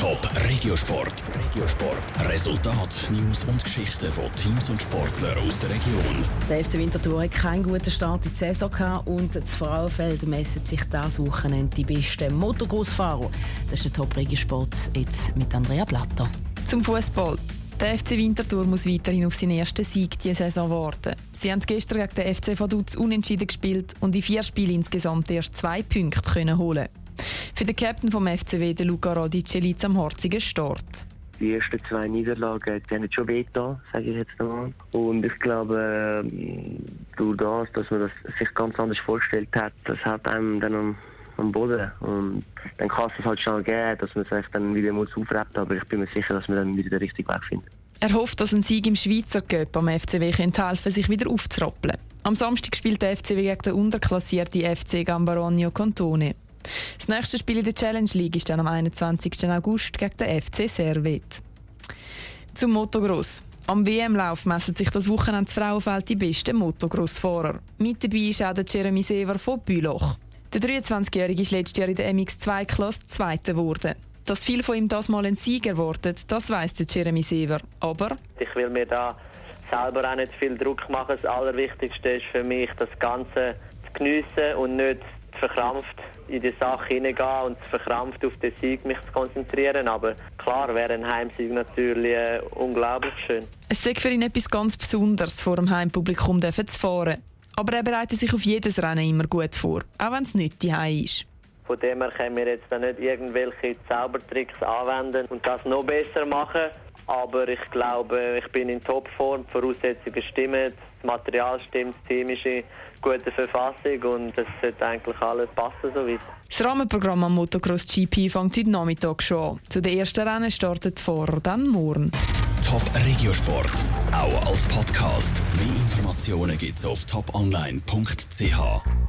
Top Regiosport. Regiosport. Resultat, News und Geschichten von Teams und Sportlern aus der Region. Der FC Winterthur hat keinen guten Start in die Saison gehabt und das Frauenfeld messen sich das Wochenende die besten Motocross-Fahrer. Das ist der Top Regiosport jetzt mit Andrea Blatter. Zum Fußball. Der FC Winterthur muss weiterhin auf seinen ersten Sieg diese Saison warten. Sie haben gestern gegen den FC Vaduz unentschieden gespielt und in vier Spielen insgesamt erst zwei Punkte können holen. Für den Captain vom FCW, den Luca Radice, liegt am harzigen Start. Die ersten zwei Niederlagen die haben schon wehgetan, sage ich jetzt mal. Und ich glaube, ähm, durch das, dass man das sich ganz anders vorgestellt hat, das hat einem dann am, am Boden. Und dann kann es halt schon geben, dass man sich dann wieder muss aufretten aber ich bin mir sicher, dass wir dann wieder den richtigen Weg finden. Er hofft, dass ein Sieg im Schweizer Cup am FCW könnte helfen sich wieder aufzurappeln. Am Samstag spielt der FCW gegen den unterklassierten FC Gambaronio Cantone. Das nächste Spiel in der Challenge League ist dann am 21. August gegen den FC Servet. Zum Motocross. Am WM-Lauf messen sich das Wochenende das Frauenfeld die besten Motocross-Fahrer. Mit dabei ist auch der Jeremy Sever von Büloch. Der 23-Jährige ist letztes Jahr in der MX2-Klasse Zweiter geworden. Dass viel von ihm das mal ein Sieg erwartet, das weiss der Jeremy Sever. Aber ich will mir da selber auch nicht viel Druck machen. Das Allerwichtigste ist für mich, das Ganze zu geniessen und nicht verkrampft in die Sache hineingehen und verkrampft auf den Sieg mich zu konzentrieren. Aber klar wäre ein Heimsieg natürlich äh, unglaublich schön. Es ist für ihn etwas ganz Besonderes, vor dem Heimpublikum zu fahren. Aber er bereitet sich auf jedes Rennen immer gut vor, auch wenn es nicht die ist. Von dem her können wir jetzt nicht irgendwelche Zaubertricks anwenden und das noch besser machen. Aber ich glaube, ich bin in Topform, die Voraussetzungen stimmen, das Material stimmt, das Team ist in guter Verfassung und es sollte eigentlich alles passen soweit. Das Rahmenprogramm am Motocross GP fängt heute Nachmittag schon an. Zu den ersten Rennen startet vor dann morgen. Top Regiosport, auch als Podcast. Mehr Informationen gibt's auf toponline.ch.